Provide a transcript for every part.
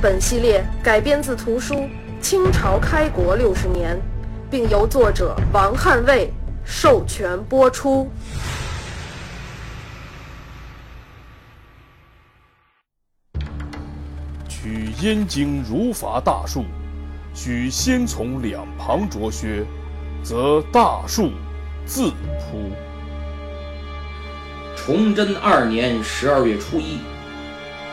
本系列改编自图书《清朝开国六十年》，并由作者王汉卫授权播出。取燕京如伐大树，须先从两旁着削，则大树自扑。崇祯二年十二月初一，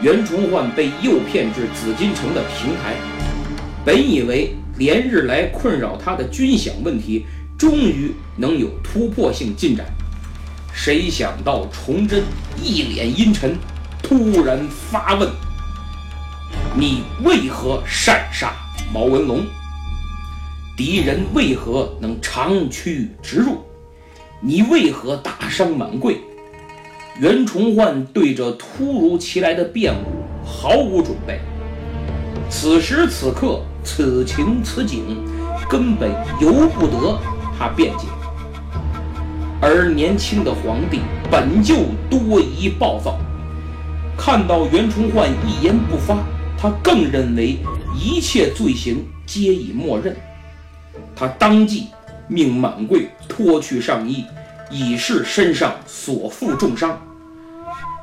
袁崇焕被诱骗至紫禁城的平台。本以为连日来困扰他的军饷问题终于能有突破性进展，谁想到崇祯一脸阴沉，突然发问：“你为何擅杀毛文龙？敌人为何能长驱直入？你为何大伤满桂？”袁崇焕对着突如其来的变故毫无准备。此时此刻，此情此景，根本由不得他辩解。而年轻的皇帝本就多疑暴躁，看到袁崇焕一言不发，他更认为一切罪行皆已默认。他当即命满贵脱去上衣。已是身上所负重伤，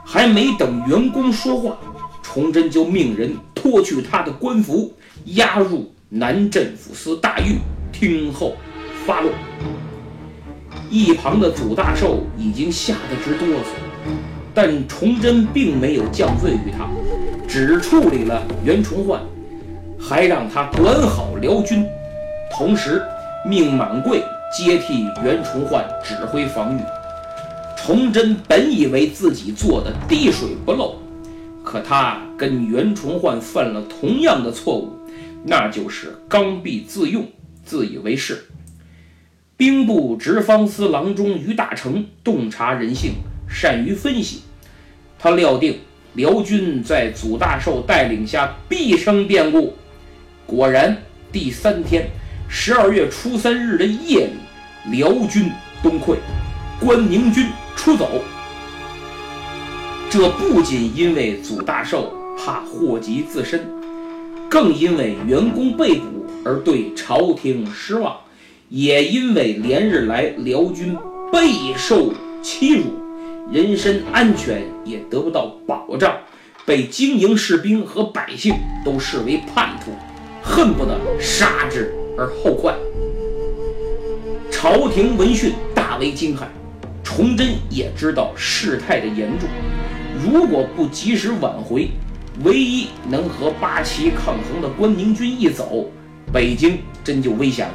还没等员工说话，崇祯就命人脱去他的官服，押入南镇抚司大狱听候发落。一旁的祖大寿已经吓得直哆嗦，但崇祯并没有降罪于他，只处理了袁崇焕，还让他管好辽军，同时命满贵。接替袁崇焕指挥防御，崇祯本以为自己做的滴水不漏，可他跟袁崇焕犯了同样的错误，那就是刚愎自用，自以为是。兵部直方司郎中于大成洞察人性，善于分析，他料定辽军在祖大寿带领下必生变故。果然，第三天。十二月初三日的夜里，辽军东溃，关宁军出走。这不仅因为祖大寿怕祸及自身，更因为员工被捕而对朝廷失望，也因为连日来辽军备受欺辱，人身安全也得不到保障，被经营士兵和百姓都视为叛徒，恨不得杀之。而后快，朝廷闻讯大为惊骇。崇祯也知道事态的严重，如果不及时挽回，唯一能和八旗抗衡的关宁军一走，北京真就危险了。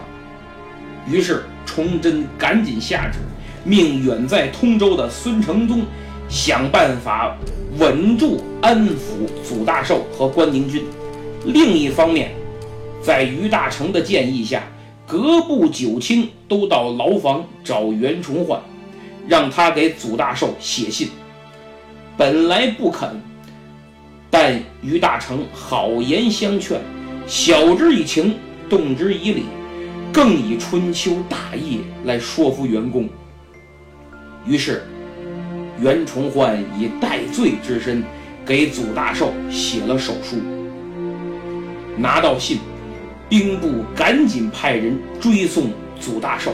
于是，崇祯赶紧下旨，命远在通州的孙承宗想办法稳住、安抚祖大寿和关宁军。另一方面，在于大成的建议下，各部九卿都到牢房找袁崇焕，让他给祖大寿写信。本来不肯，但于大成好言相劝，晓之以情，动之以理，更以春秋大义来说服员工。于是，袁崇焕以戴罪之身给祖大寿写了手书。拿到信。兵部赶紧派人追送祖大寿，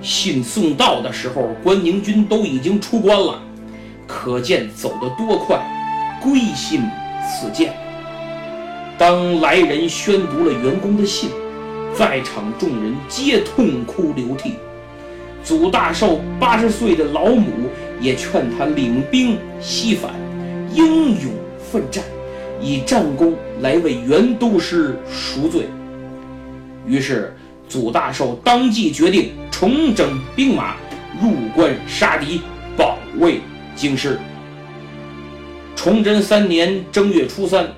信送到的时候，关宁军都已经出关了，可见走得多快。归心似箭。当来人宣读了员工的信，在场众人皆痛哭流涕。祖大寿八十岁的老母也劝他领兵西返，英勇奋战。以战功来为袁都师赎罪。于是，祖大寿当即决定重整兵马，入关杀敌，保卫京师。崇祯三年正月初三，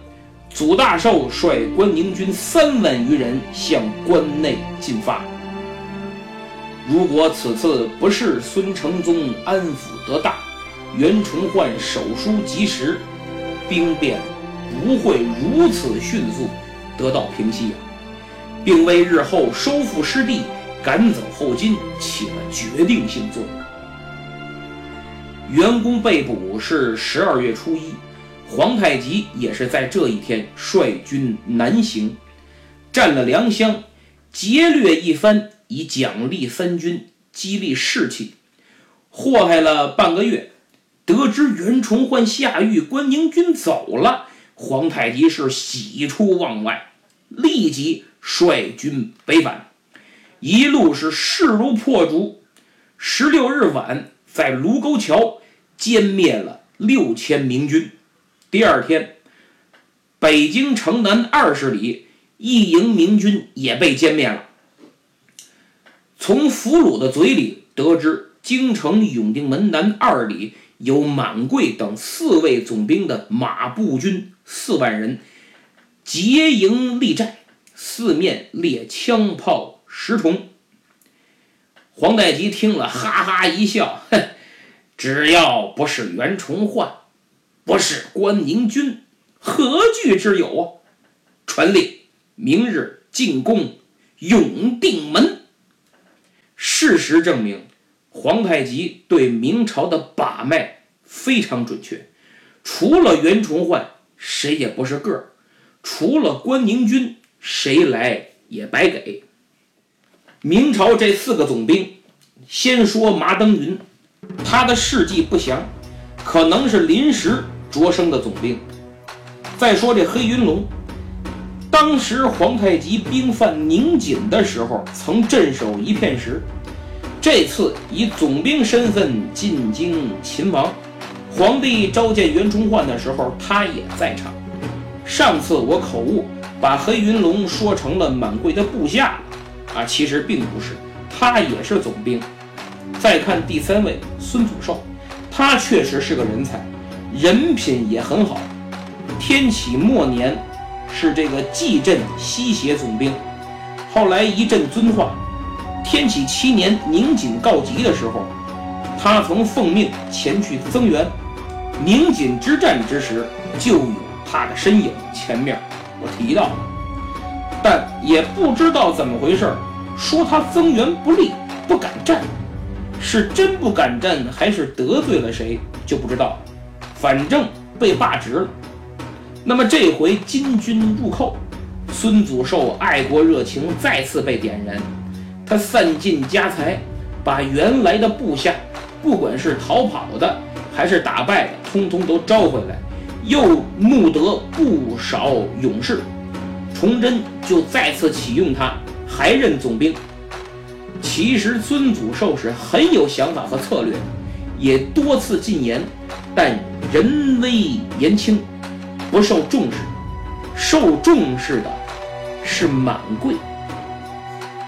祖大寿率关宁军三万余人向关内进发。如果此次不是孙承宗安抚得当，袁崇焕手书及时，兵变不会如此迅速得到平息啊，并为日后收复失地、赶走后金起了决定性作用。袁公被捕是十二月初一，皇太极也是在这一天率军南行，占了良乡，劫掠一番，以奖励三军，激励士气。祸害了半个月，得知袁崇焕下狱，关宁军走了，皇太极是喜出望外，立即率军北返，一路是势如破竹。十六日晚。在卢沟桥歼灭了六千明军。第二天，北京城南二十里一营明军也被歼灭了。从俘虏的嘴里得知，京城永定门南二里有满贵等四位总兵的马步军四万人结营立寨，四面列枪炮十重。皇太极听了，哈哈一笑，哼，只要不是袁崇焕，不是关宁军，何惧之有啊？传令，明日进攻永定门。事实证明，皇太极对明朝的把脉非常准确。除了袁崇焕，谁也不是个儿；除了关宁军，谁来也白给。明朝这四个总兵，先说麻登云，他的事迹不详，可能是临时擢升的总兵。再说这黑云龙，当时皇太极兵犯宁锦的时候，曾镇守一片时。这次以总兵身份进京勤王，皇帝召见袁崇焕的时候，他也在场。上次我口误，把黑云龙说成了满贵的部下。啊，其实并不是，他也是总兵。再看第三位孙祖寿，他确实是个人才，人品也很好。天启末年是这个蓟镇西协总兵，后来一阵遵化。天启七年宁锦告急的时候，他曾奉命前去增援。宁锦之战之时就有他的身影，前面我提到了。但也不知道怎么回事说他增援不利，不敢战，是真不敢战，还是得罪了谁就不知道。反正被罢职了。那么这回金军入寇，孙祖寿爱国热情再次被点燃，他散尽家财，把原来的部下，不管是逃跑的还是打败的，通通都招回来，又募得不少勇士。崇祯就再次启用他，还任总兵。其实孙祖寿是很有想法和策略，也多次进言，但人微言轻，不受重视。受重视的是满贵。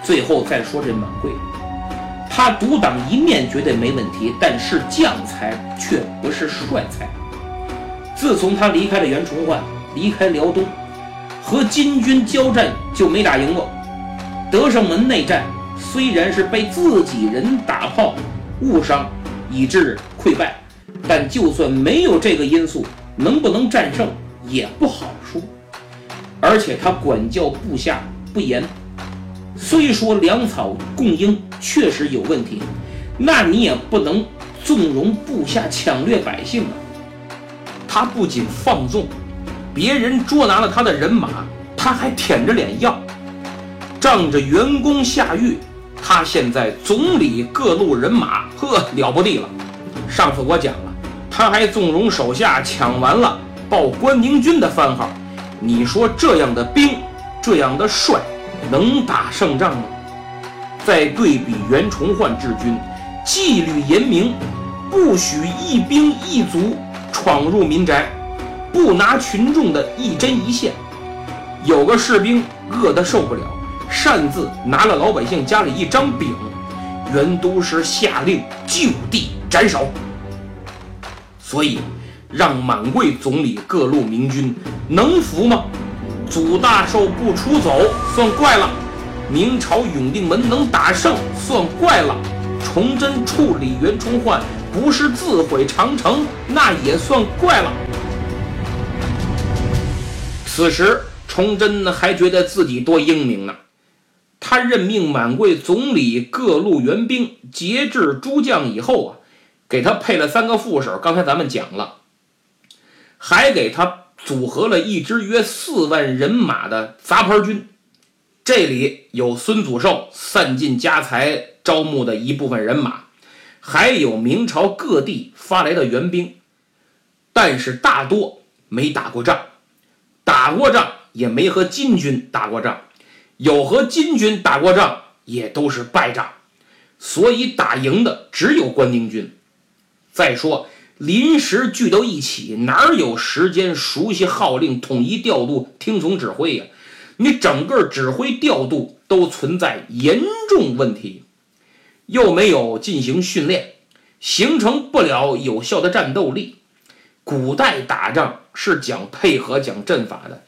最后再说这满贵，他独当一面绝对没问题，但是将才却不是帅才。自从他离开了袁崇焕，离开辽东。和金军交战就没打赢过，德胜门内战虽然是被自己人打炮误伤，以致溃败，但就算没有这个因素，能不能战胜也不好说。而且他管教部下不严，虽说粮草供应确实有问题，那你也不能纵容部下抢掠百姓啊。他不仅放纵。别人捉拿了他的人马，他还舔着脸要，仗着员工下狱，他现在总理各路人马，呵，了不地了。上次我讲了，他还纵容手下抢完了，报关宁军的番号。你说这样的兵，这样的帅，能打胜仗吗？再对比袁崇焕治军，纪律严明，不许一兵一卒闯入民宅。不拿群众的一针一线，有个士兵饿得受不了，擅自拿了老百姓家里一张饼，袁都师下令就地斩首。所以，让满贵总理各路明军能服吗？祖大寿不出走算怪了，明朝永定门能打胜算怪了，崇祯处理袁崇焕不是自毁长城，那也算怪了。此时，崇祯还觉得自己多英明呢。他任命满贵总理各路援兵，节制诸将以后啊，给他配了三个副手。刚才咱们讲了，还给他组合了一支约四万人马的杂牌军。这里有孙祖寿散尽家财招募的一部分人马，还有明朝各地发来的援兵，但是大多没打过仗，打过仗也没和金军打过仗。有和金军打过仗，也都是败仗，所以打赢的只有关宁军。再说临时聚到一起，哪有时间熟悉号令、统一调度、听从指挥呀？你整个指挥调度都存在严重问题，又没有进行训练，形成不了有效的战斗力。古代打仗是讲配合、讲阵法的，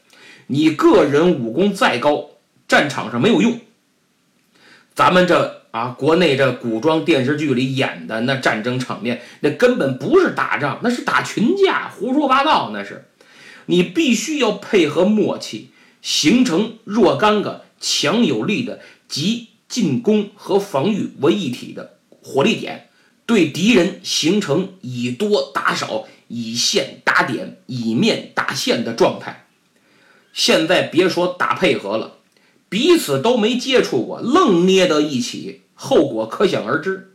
你个人武功再高。战场上没有用，咱们这啊，国内这古装电视剧里演的那战争场面，那根本不是打仗，那是打群架，胡说八道。那是你必须要配合默契，形成若干个强有力的集进攻和防御为一体的火力点，对敌人形成以多打少、以线打点、以面打线的状态。现在别说打配合了。彼此都没接触过，愣捏到一起，后果可想而知。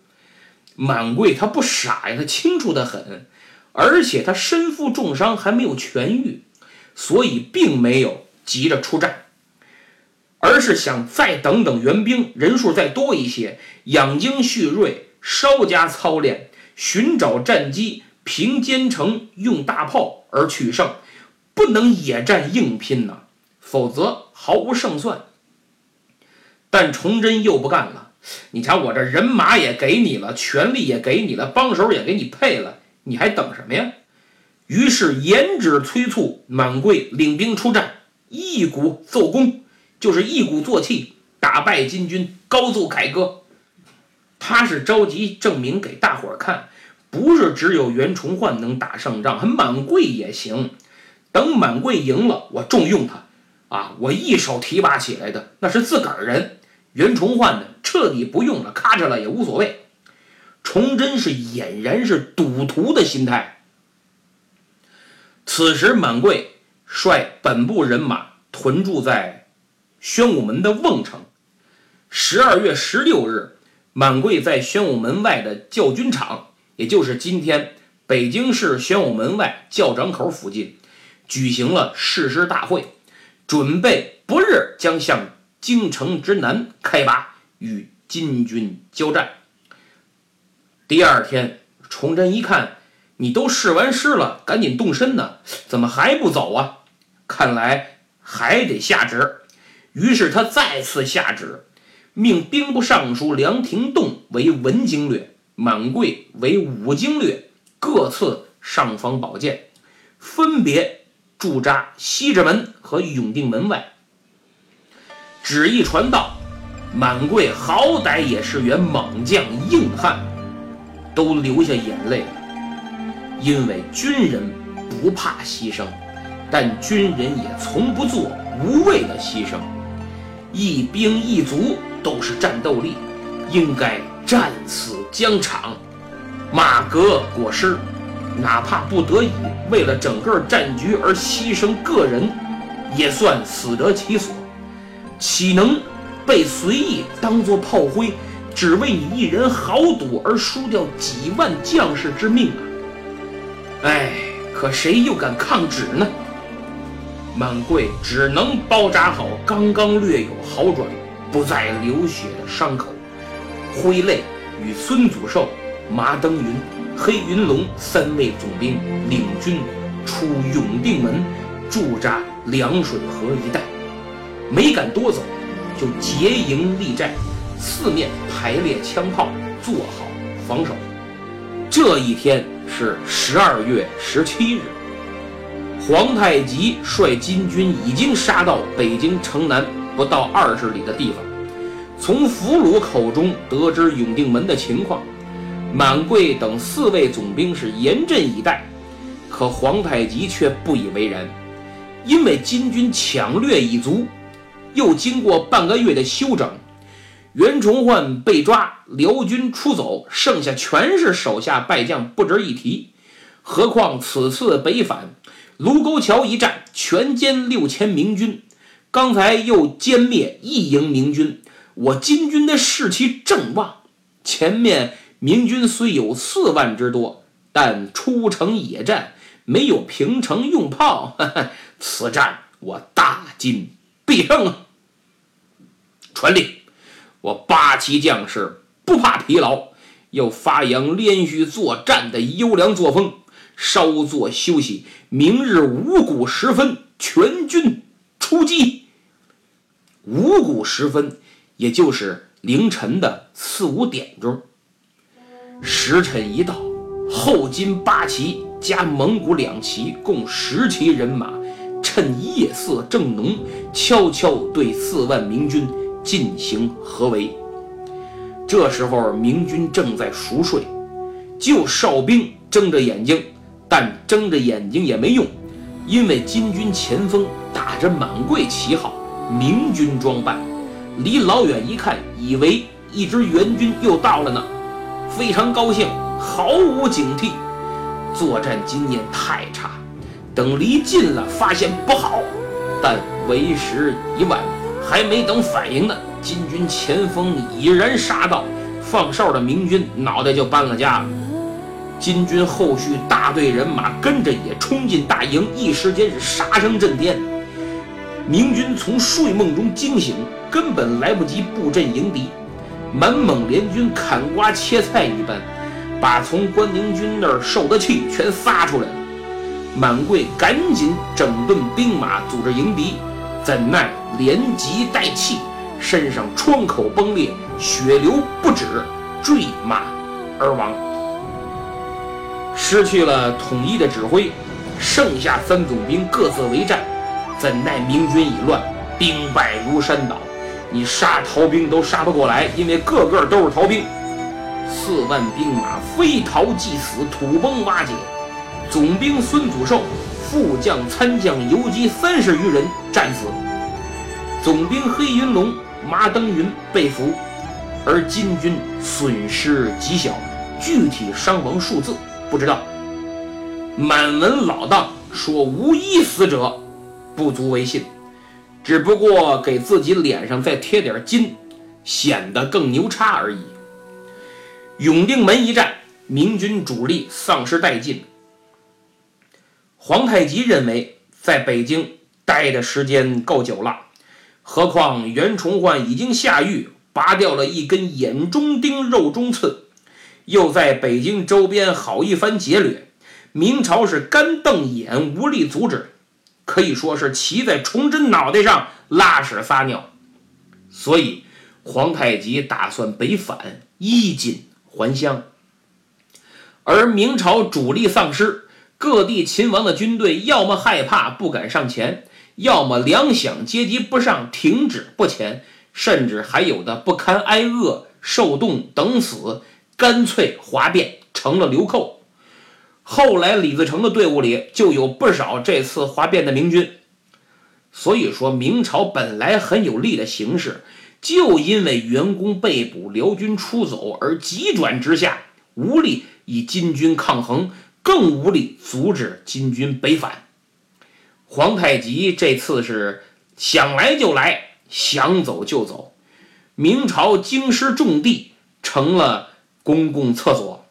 满贵他不傻呀，他清楚的很，而且他身负重伤还没有痊愈，所以并没有急着出战，而是想再等等援兵人数再多一些，养精蓄锐，稍加操练，寻找战机，凭坚城，用大炮而取胜，不能野战硬拼呐，否则毫无胜算。但崇祯又不干了，你瞧我这人马也给你了，权力也给你了，帮手也给你配了，你还等什么呀？于是严旨催促满贵领兵出战，一鼓奏功，就是一鼓作气打败金军，高奏凯歌。他是着急证明给大伙儿看，不是只有袁崇焕能打胜仗，还满贵也行。等满贵赢了，我重用他，啊，我一手提拔起来的，那是自个儿人。袁崇焕呢，彻底不用了，咔嚓了也无所谓。崇祯是俨然是赌徒的心态。此时满贵率本部人马屯驻在宣武门的瓮城。十二月十六日，满贵在宣武门外的教军场，也就是今天北京市宣武门外教长口附近，举行了誓师大会，准备不日将向。京城之南开拔，与金军交战。第二天，崇祯一看，你都试完师了，赶紧动身呢，怎么还不走啊？看来还得下旨。于是他再次下旨，命兵部尚书梁廷栋为文经略，满贵为武经略，各赐尚方宝剑，分别驻扎西直门和永定门外。旨意传到，满贵好歹也是员猛将硬汉，都流下眼泪了。因为军人不怕牺牲，但军人也从不做无谓的牺牲。一兵一卒都是战斗力，应该战死疆场。马革裹尸，哪怕不得已为了整个战局而牺牲个人，也算死得其所。岂能被随意当作炮灰，只为你一人豪赌而输掉几万将士之命啊！哎，可谁又敢抗旨呢？满贵只能包扎好刚刚略有好转、不再流血的伤口，挥泪与孙祖寿、马登云、黑云龙三位总兵领军出永定门，驻扎凉水河一带。没敢多走，就结营立寨，四面排列枪炮，做好防守。这一天是十二月十七日，皇太极率金军已经杀到北京城南不到二十里的地方，从俘虏口中得知永定门的情况，满贵等四位总兵是严阵以待，可皇太极却不以为然，因为金军抢掠已足，又经过半个月的休整，袁崇焕被抓，辽军出走，剩下全是手下败将，不值一提。何况此次北返。卢沟桥一战，全歼六千明军，刚才又歼灭一营明军，我金军的士气正旺。前面明军虽有四万之多，但出城野战，没有平城用炮。此战我大金必胜啊！传令，我八旗将士不怕疲劳，要发扬连续作战的优良作风。稍作休息，明日五谷时分，全军出击。五谷时分，也就是凌晨的四五点钟。时辰一到，后金八旗加蒙古两旗共十旗人马，趁夜色正浓，悄悄对四万明军进行合围。这时候，明军正在熟睡，就哨兵睁着眼睛。但睁着眼睛也没用，因为金军前锋打着满贵旗号，明军装扮，离老远一看，以为一支援军又到了呢，非常高兴，毫无警惕。作战经验太差，等离近了，发现不好，但为时已晚，还没等反应呢，金军前锋已然杀到，放哨的明军脑袋就搬了家了。金军后续大队人马跟着也冲进大营，一时间是杀声震天。明军从睡梦中惊醒，根本来不及布阵迎敌，满蒙联军砍瓜切菜一般，把从关宁军那儿受的气全撒出来了。满贵赶紧整顿兵马，组织迎敌，怎奈连急带气，身上疮口崩裂，血流不止，坠马而亡。失去了统一的指挥，剩下三总兵各自为战，怎奈明军已乱，兵败如山倒。你杀逃兵都杀不过来，因为个个都是逃兵。四万兵马非逃即死，土崩瓦解。总兵孙祖寿、副将、参将、游击三十余人战死。总兵黑云龙、马登云被俘，而金军损失极小，具体伤亡数字。不知道，满文老当说无一死者，不足为信，只不过给自己脸上再贴点金，显得更牛叉而已。永定门一战，明军主力丧失殆尽。皇太极认为，在北京待的时间够久了，何况袁崇焕已经下狱，拔掉了一根眼中钉、肉中刺。又在北京周边好一番劫掠，明朝是干瞪眼，无力阻止，可以说是骑在崇祯脑袋上拉屎撒尿。所以皇太极打算北返，衣锦还乡。而明朝主力丧失，各地秦王的军队要么害怕不敢上前，要么粮饷接济不上停止不前，甚至还有的不堪挨饿、受冻等死。干脆哗变成了流寇。后来李自成的队伍里就有不少这次哗变的明军。所以说明朝本来很有利的形势，就因为袁公被捕、辽军出走而急转直下，无力与金军抗衡，更无力阻止金军北返。皇太极这次是想来就来，想走就走。明朝京师重地成了。公共厕所，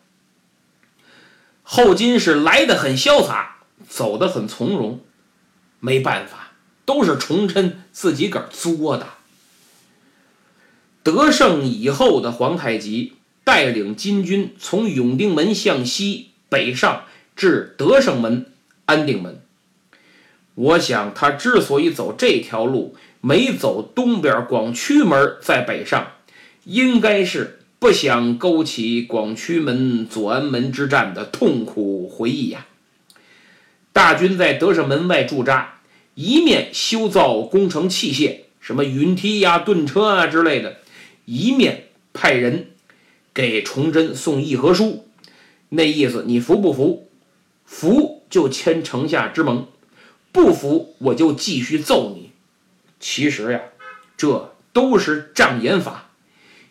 后金是来的很潇洒，走的很从容，没办法，都是崇祯自己个儿作的。得胜以后的皇太极带领金军从永定门向西北上至德胜门、安定门。我想他之所以走这条路，没走东边广渠门在北上，应该是。不想勾起广渠门、左安门之战的痛苦回忆呀！大军在德胜门外驻扎，一面修造工程器械，什么云梯呀、盾车啊之类的，一面派人给崇祯送议和书。那意思，你服不服？服就签城下之盟，不服我就继续揍你。其实呀，这都是障眼法，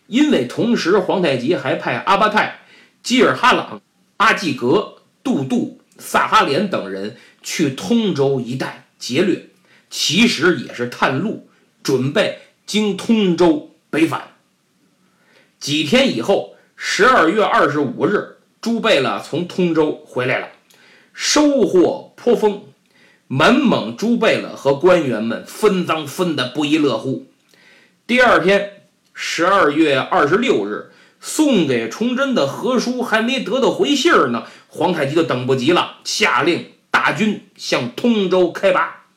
因为同时皇太极还派阿巴泰、基尔哈朗、阿济格、杜杜、萨哈连等人去通州一带劫掠，其实也是探路，准备经通州北返。几天以后，十二月二十五日，朱贝勒从通州回来了，收获颇丰。满蒙朱贝勒和官员们分赃分得不亦乐乎。第二天，十二月二十六日，送给崇祯的和书还没得到回信儿呢，皇太极就等不及了，下令大军向通州开拔。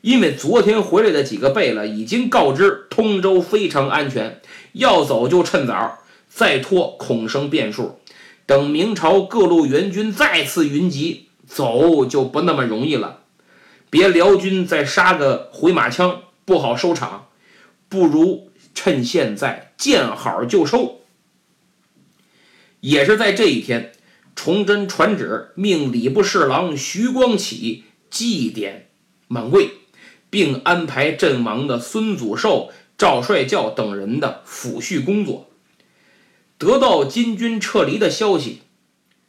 因为昨天回来的几个贝勒已经告知通州非常安全，要走就趁早，再拖恐生变数。等明朝各路援军再次云集，走就不那么容易了。别辽军再杀个回马枪，不好收场，不如趁现在见好就收。也是在这一天，崇祯传旨命礼部侍郎徐光启祭奠满贵，并安排阵亡的孙祖寿、赵帅教等人的抚恤工作。得到金军撤离的消息，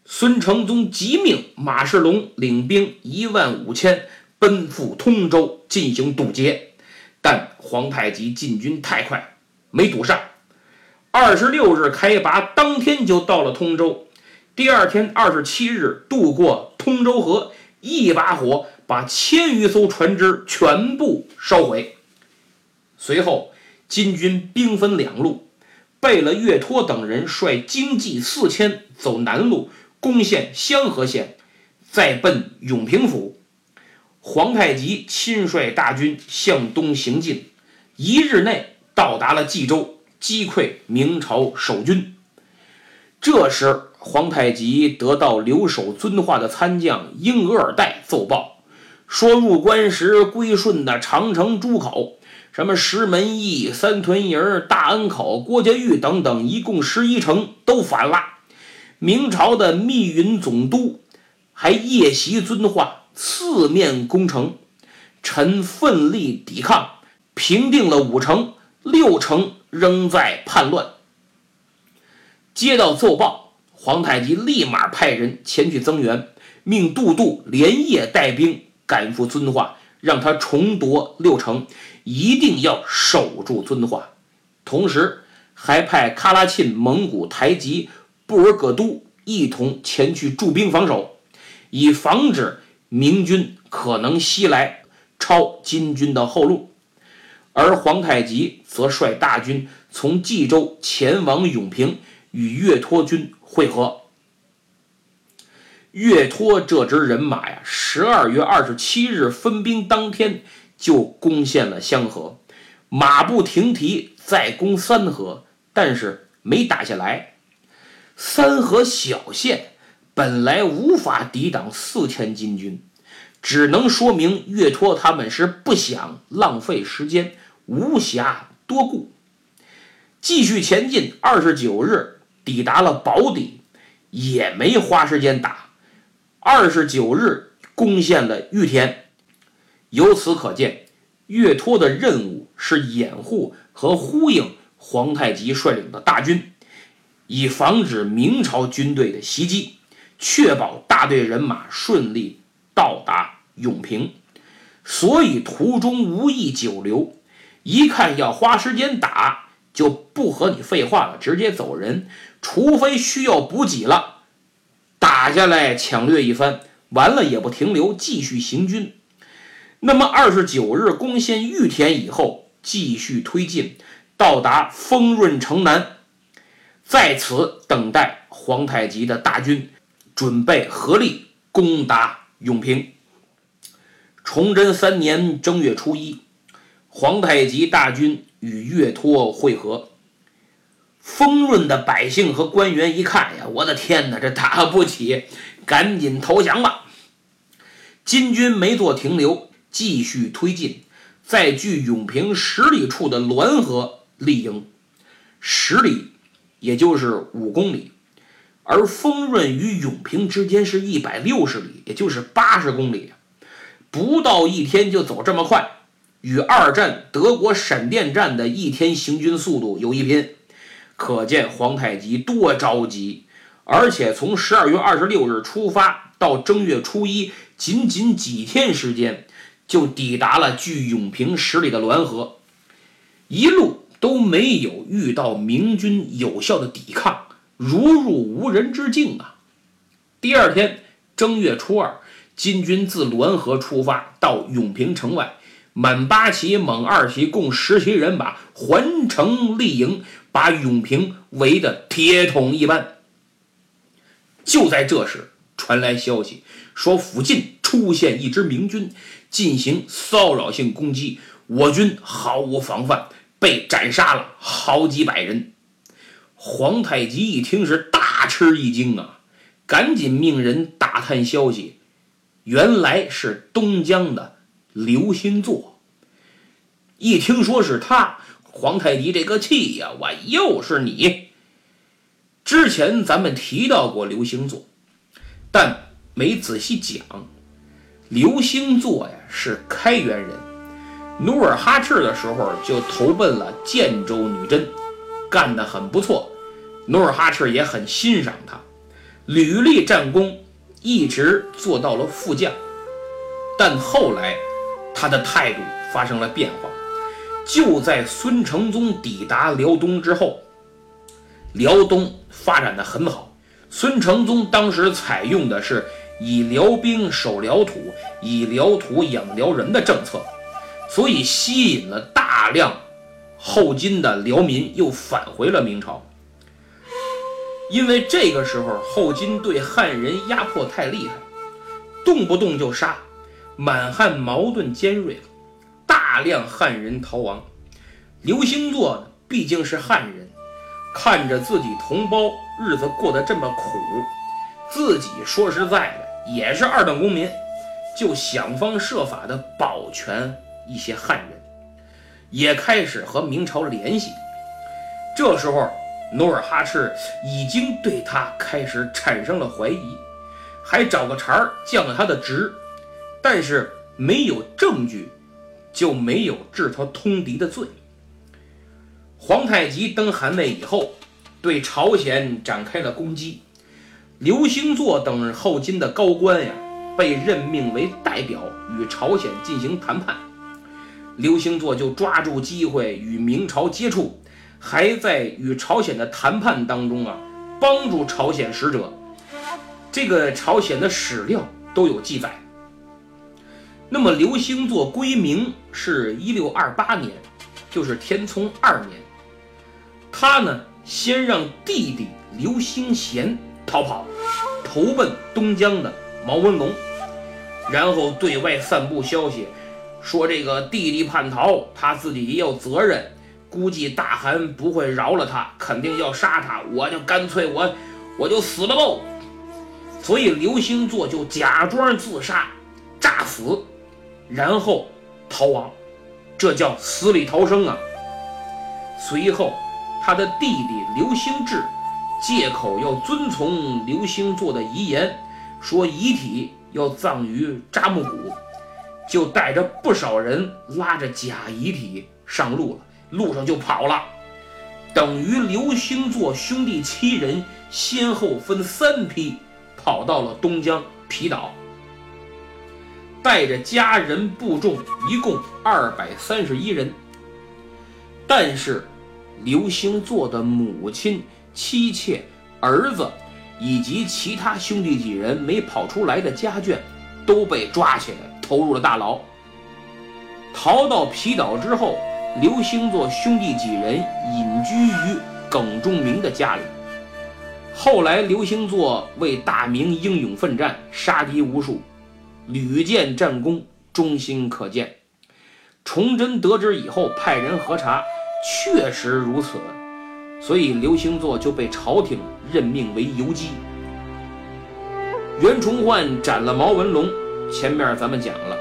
孙承宗急命马世龙领兵一万五千。奔赴通州进行堵截，但皇太极进军太快，没堵上。二十六日开拔，当天就到了通州。第二天二十七日渡过通州河，一把火把千余艘船只全部烧毁。随后，金军兵分两路，贝勒岳托等人率精骑四千走南路，攻陷香河县，再奔永平府。皇太极亲率大军向东行进，一日内到达了冀州，击溃明朝守军。这时，皇太极得到留守遵化的参将英额尔岱奏报，说入关时归顺的长城诸口，什么石门驿、三屯营、大恩口、郭家峪等等，一共十一城都反了。明朝的密云总督还夜袭遵化。四面攻城，臣奋力抵抗，平定了五城，六城仍在叛乱。接到奏报，皇太极立马派人前去增援，命杜度连夜带兵赶赴遵化，让他重夺六城，一定要守住遵化。同时，还派喀拉沁蒙古台吉布尔葛都一同前去驻兵防守，以防止。明军可能袭来，抄金军的后路，而皇太极则率大军从冀州前往永平，与岳托军会合。岳托这支人马呀，十二月二十七日分兵当天就攻陷了香河，马不停蹄再攻三河，但是没打下来。三河小县。本来无法抵挡四千金军，只能说明岳托他们是不想浪费时间，无暇多顾，继续前进。二十九日抵达了宝坻，也没花时间打。二十九日攻陷了玉田，由此可见，岳托的任务是掩护和呼应皇太极率领的大军，以防止明朝军队的袭击。确保大队人马顺利到达永平，所以途中无意久留。一看要花时间打，就不和你废话了，直接走人。除非需要补给了，打下来抢掠一番，完了也不停留，继续行军。那么二十九日攻陷玉田以后，继续推进，到达丰润城南，在此等待皇太极的大军。准备合力攻打永平。崇祯三年正月初一，皇太极大军与岳托会合。丰润的百姓和官员一看呀，我的天哪，这打不起，赶紧投降吧。金军没做停留，继续推进，在距永平十里处的滦河立营。十里，也就是五公里，而丰润与永平之间是一百六十里，也就是八十公里。不到一天就走这么快，与二战德国闪电战的一天行军速度有一拼，可见皇太极多着急。而且从十二月二十六日出发到正月初一，仅仅几天时间，就抵达了距永平十里的滦河，一路都没有遇到明军有效的抵抗，如入无人之境啊！第二天正月初二。金军自滦河出发，到永平城外，满八旗、蒙二旗共十旗人马环城立营，把永平围得铁桶一般。就在这时，传来消息说，附近出现一支明军，进行骚扰性攻击，我军毫无防范，被斩杀了好几百人。皇太极一听是大吃一惊啊，赶紧命人打探消息。原来是东江的刘兴作。一听说是他，皇太极这个气呀！我又是你。之前咱们提到过刘兴座，但没仔细讲。刘兴座呀是开元人，努尔哈赤的时候就投奔了建州女真，干得很不错。努尔哈赤也很欣赏他，屡立战功。一直做到了副将，但后来他的态度发生了变化。就在孙承宗抵达辽东之后，辽东发展的很好。孙承宗当时采用的是以辽兵守辽土，以辽土养辽人的政策，所以吸引了大量后金的辽民又返回了明朝。因为这个时候后金对汉人压迫太厉害，动不动就杀，满汉矛盾尖锐，大量汉人逃亡。刘兴作呢，毕竟是汉人，看着自己同胞日子过得这么苦，自己说实在的也是二等公民，就想方设法的保全一些汉人，也开始和明朝联系。这时候。努尔哈赤已经对他开始产生了怀疑，还找个茬儿降了他的职，但是没有证据，就没有治他通敌的罪。皇太极登汗位以后，对朝鲜展开了攻击。刘兴作等后金的高官呀，被任命为代表与朝鲜进行谈判。刘兴作就抓住机会与明朝接触。还在与朝鲜的谈判当中啊，帮助朝鲜使者，这个朝鲜的史料都有记载。那么刘兴作归明是一六二八年，就是天聪二年。他呢，先让弟弟刘兴贤逃跑，投奔东江的毛文龙，然后对外散布消息，说这个弟弟叛逃，他自己也有责任。估计大汗不会饶了他，肯定要杀他。我就干脆我我就死了喽。所以刘兴作就假装自杀，诈死，然后逃亡，这叫死里逃生啊。随后，他的弟弟刘兴志借口要遵从刘兴做的遗言，说遗体要葬于扎木谷，就带着不少人拉着假遗体上路了。路上就跑了，等于刘兴作兄弟七人先后分三批跑到了东江皮岛，带着家人部众一共二百三十一人。但是刘兴作的母亲、妻妾、儿子以及其他兄弟几人没跑出来的家眷都被抓起来投入了大牢。逃到皮岛之后。刘兴作兄弟几人隐居于耿仲明的家里。后来，刘兴作为大明英勇奋战，杀敌无数，屡建战功，忠心可见。崇祯得知以后，派人核查，确实如此，所以刘兴作就被朝廷任命为游击。袁崇焕斩了毛文龙，前面咱们讲了，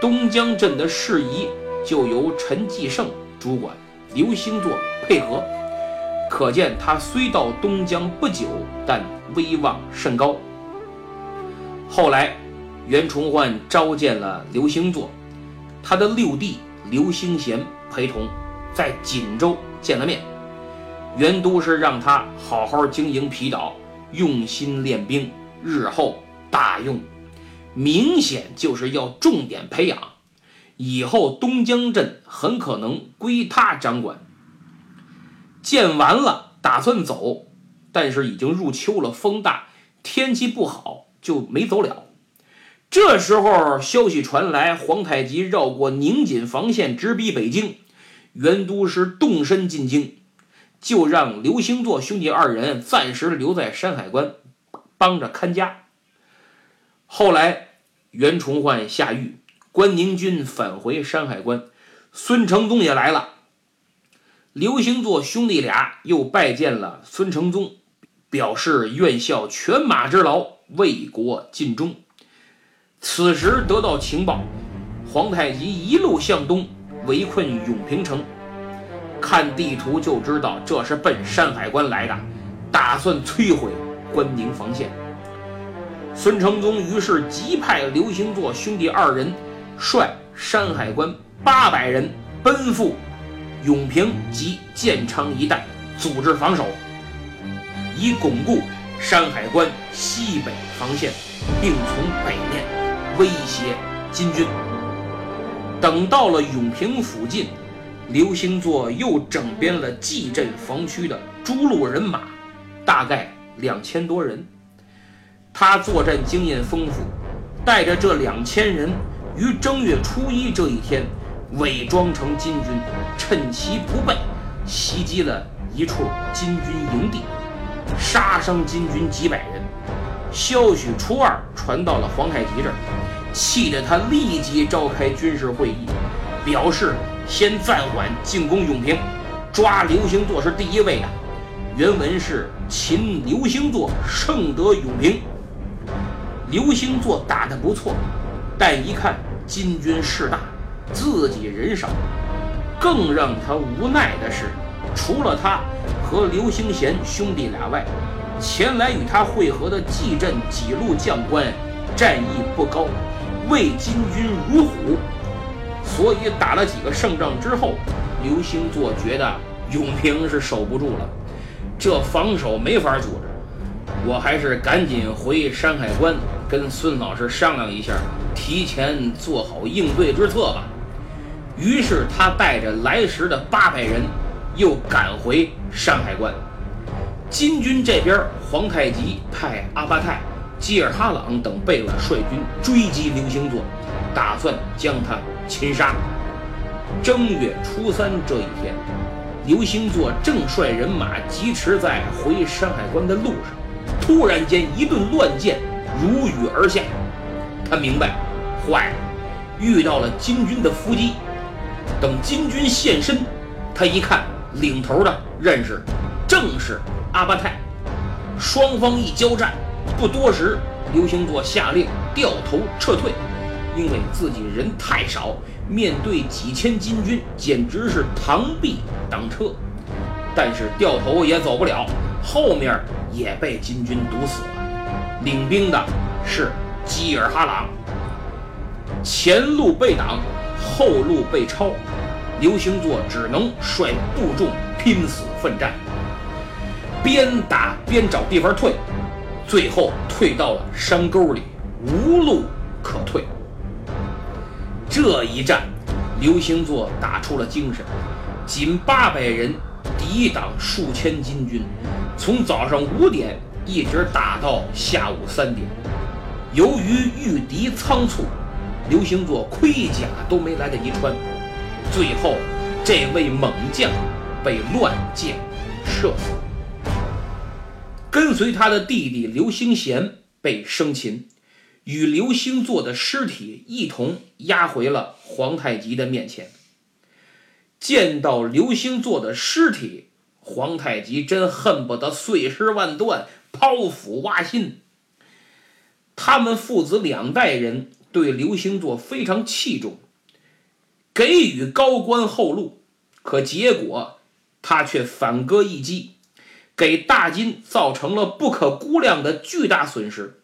东江镇的事宜就由陈继胜主管，刘兴作配合。可见他虽到东江不久，但威望甚高。后来，袁崇焕召见了刘星座，他的六弟刘兴贤陪同，在锦州见了面。袁都师让他好好经营皮岛，用心练兵，日后大用。明显就是要重点培养，以后东江镇很可能归他掌管。建完了，打算走，但是已经入秋了，风大，天气不好，就没走了。这时候消息传来，皇太极绕过宁锦防线，直逼北京。袁都师动身进京，就让刘兴作兄弟二人暂时留在山海关，帮着看家。后来袁崇焕下狱，关宁军返回山海关，孙承宗也来了。刘兴作兄弟俩又拜见了孙承宗，表示愿效犬马之劳，为国尽忠。此时得到情报，皇太极一路向东围困永平城，看地图就知道这是奔山海关来的，打算摧毁关宁防线。孙承宗于是急派刘兴作兄弟二人率山海关八百人奔赴。永平及建昌一带组织防守，以巩固山海关西北防线，并从北面威胁金军。等到了永平附近，刘兴作又整编了蓟镇防区的诸路人马，大概两千多人。他作战经验丰富，带着这两千人于正月初一这一天。伪装成金军，趁其不备，袭击了一处金军营地，杀伤金军几百人。消息初二传到了皇太极这儿，气得他立即召开军事会议，表示先暂缓进攻永平，抓刘兴作是第一位的。原文是：擒刘兴作，胜得永平。刘兴作打得不错，但一看金军势大。自己人少，更让他无奈的是，除了他和刘兴贤兄弟俩外，前来与他会合的蓟镇几路将官战意不高，魏金军如虎。所以打了几个胜仗之后，刘兴作觉得永平是守不住了，这防守没法组织，我还是赶紧回山海关跟孙老师商量一下，提前做好应对之策吧。于是他带着来时的八百人，又赶回山海关。金军这边，皇太极派阿巴泰、基尔哈朗等贝勒率军追击刘兴作，打算将他擒杀。正月初三这一天，刘兴作正率人马疾驰在回山海关的路上，突然间一顿乱箭如雨而下。他明白，坏了，遇到了金军的伏击。等金军现身，他一看领头的认识，正是阿巴泰。双方一交战，不多时，刘兴作下令掉头撤退，因为自己人太少，面对几千金军，简直是螳臂挡车。但是掉头也走不了，后面也被金军堵死了。领兵的是基尔哈朗，前路被挡。后路被抄，刘兴作只能率部众拼死奋战，边打边找地方退，最后退到了山沟里，无路可退。这一战，刘兴作打出了精神，仅八百人抵挡数千金军，从早上五点一直打到下午三点。由于御敌仓促。刘兴作盔甲都没来得及穿，最后这位猛将被乱箭射死。跟随他的弟弟刘兴贤被生擒，与刘兴作的尸体一同押回了皇太极的面前。见到刘兴作的尸体，皇太极真恨不得碎尸万段、剖腹挖心。他们父子两代人。对刘星座非常器重，给予高官厚禄，可结果他却反戈一击，给大金造成了不可估量的巨大损失。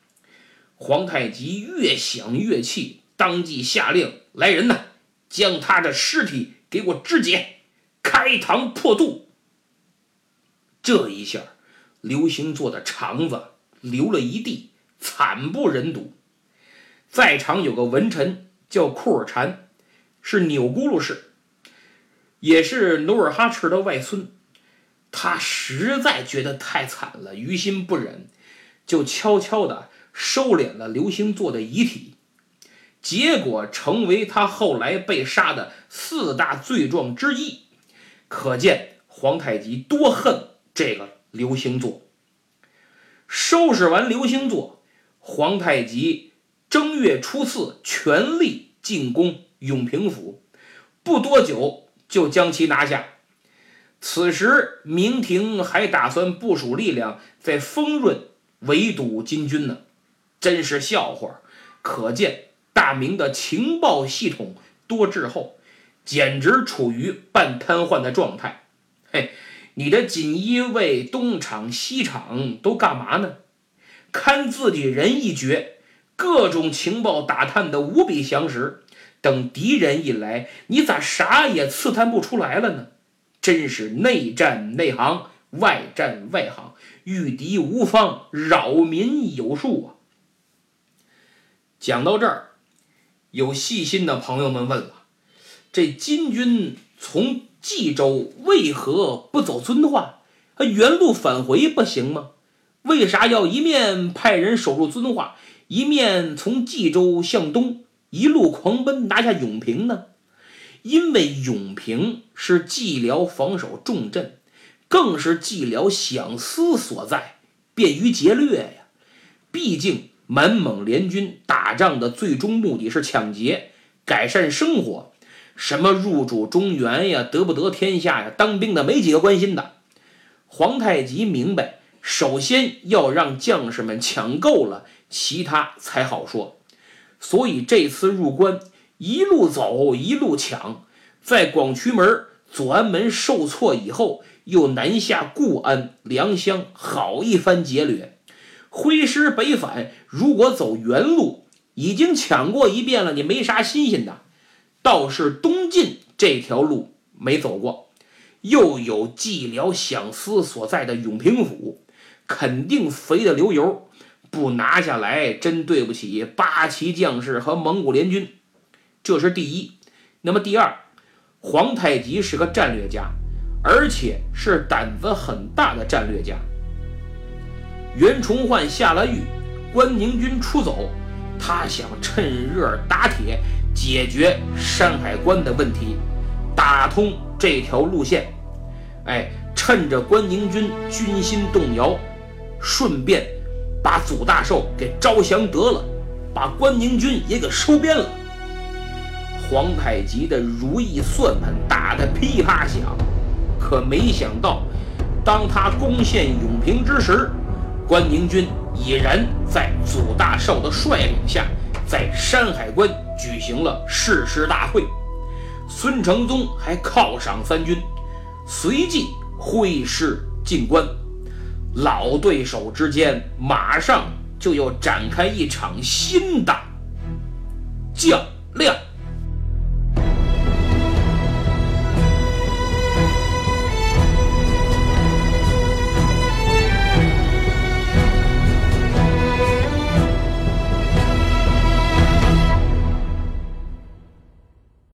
皇太极越想越气，当即下令：“来人呐，将他的尸体给我肢解，开膛破肚。”这一下，刘星座的肠子流了一地，惨不忍睹。在场有个文臣叫库尔禅，是钮钴禄氏，也是努尔哈赤的外孙。他实在觉得太惨了，于心不忍，就悄悄地收敛了刘星座的遗体，结果成为他后来被杀的四大罪状之一。可见皇太极多恨这个刘星座。收拾完刘星座，皇太极。正月初四，全力进攻永平府，不多久就将其拿下。此时，明廷还打算部署力量在丰润围堵金军呢，真是笑话。可见大明的情报系统多滞后，简直处于半瘫痪的状态。嘿，你的锦衣卫东厂西厂都干嘛呢？看自己人一绝。各种情报打探的无比详实，等敌人一来，你咋啥也刺探不出来了呢？真是内战内行，外战外行，御敌无方，扰民有术啊！讲到这儿，有细心的朋友们问了：这金军从冀州为何不走遵化，他原路返回不行吗？为啥要一面派人守住遵化？一面从冀州向东一路狂奔拿下永平呢？因为永平是蓟辽防守重镇，更是蓟辽想思所在，便于劫掠呀。毕竟满蒙联军打仗的最终目的是抢劫、改善生活，什么入主中原呀、得不得天下呀，当兵的没几个关心的。皇太极明白，首先要让将士们抢够了。其他才好说，所以这次入关一路走一路抢，在广渠门、左安门受挫以后，又南下固安、良乡，好一番劫掠。挥师北返，如果走原路，已经抢过一遍了，你没啥新鲜的。倒是东晋这条路没走过，又有蓟辽饷司所在的永平府，肯定肥的流油。不拿下来，真对不起八旗将士和蒙古联军。这是第一。那么第二，皇太极是个战略家，而且是胆子很大的战略家。袁崇焕下了狱，关宁军出走，他想趁热打铁，解决山海关的问题，打通这条路线。哎，趁着关宁军军心动摇，顺便。把祖大寿给招降得了，把关宁军也给收编了。皇太极的如意算盘打得噼啪响，可没想到，当他攻陷永平之时，关宁军已然在祖大寿的率领下，在山海关举行了誓师大会。孙承宗还犒赏三军，随即挥师进关。老对手之间马上就要展开一场新的较量。